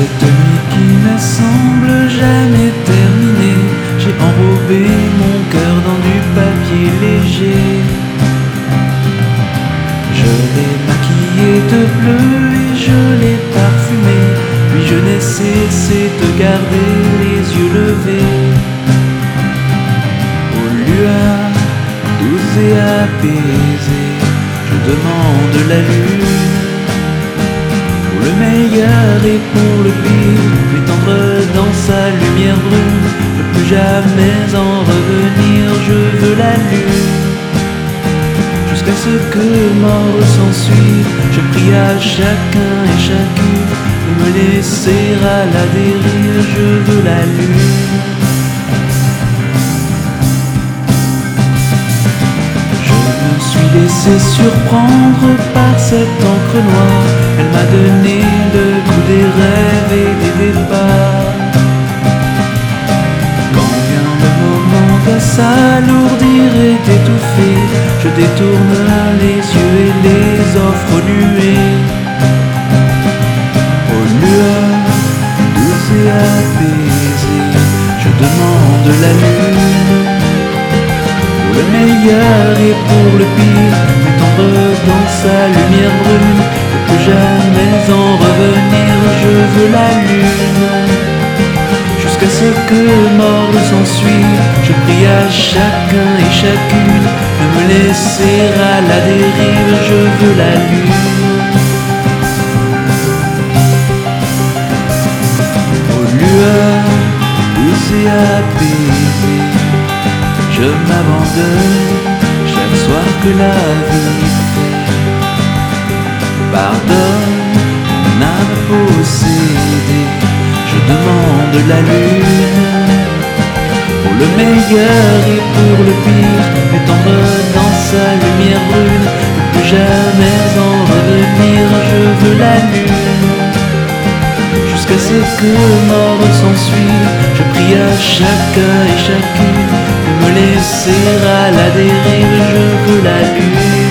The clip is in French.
cette nuit qui ne semble jamais terminée, j'ai enrobé mon cœur dans du papier léger. Je l'ai maquillé de bleu et je l'ai parfumé, puis je n'ai cessé de garder les yeux levés. Aux lueurs douces et apaisées, je demande la lune meilleur et pour le pire, plus dans sa lumière brune, ne plus jamais en revenir, je veux la lune. Jusqu'à ce que mort s'ensuive, je prie à chacun et chacune de me laisser à la dérive, je veux la lune. laissé surprendre par cette encre noire. Elle m'a donné le goût des rêves et des départs. Quand vient le moment de s'alourdir et d'étouffer, je détourne les yeux et les offre aux nuées. Aux lueurs douces et apaisées, je demande la lune le meilleur et pour le pire, tendre dans sa lumière brune, ne plus jamais en revenir, je veux la lune. Jusqu'à ce que mort s'ensuit, je prie à chacun et chacune de me laisser à la dérive, je veux la lune. Douces et apaisées je m'abandonne chaque soir que la vie. Pardonne mon âme possédée, je demande la lune. Pour le meilleur et pour le pire, tendre dans sa lumière brune, ne plus jamais en revenir, je veux la lune. Jusqu'à ce que mort s'ensuit, je prie à chacun et chacune me laisser à la dérive, je veux la lune.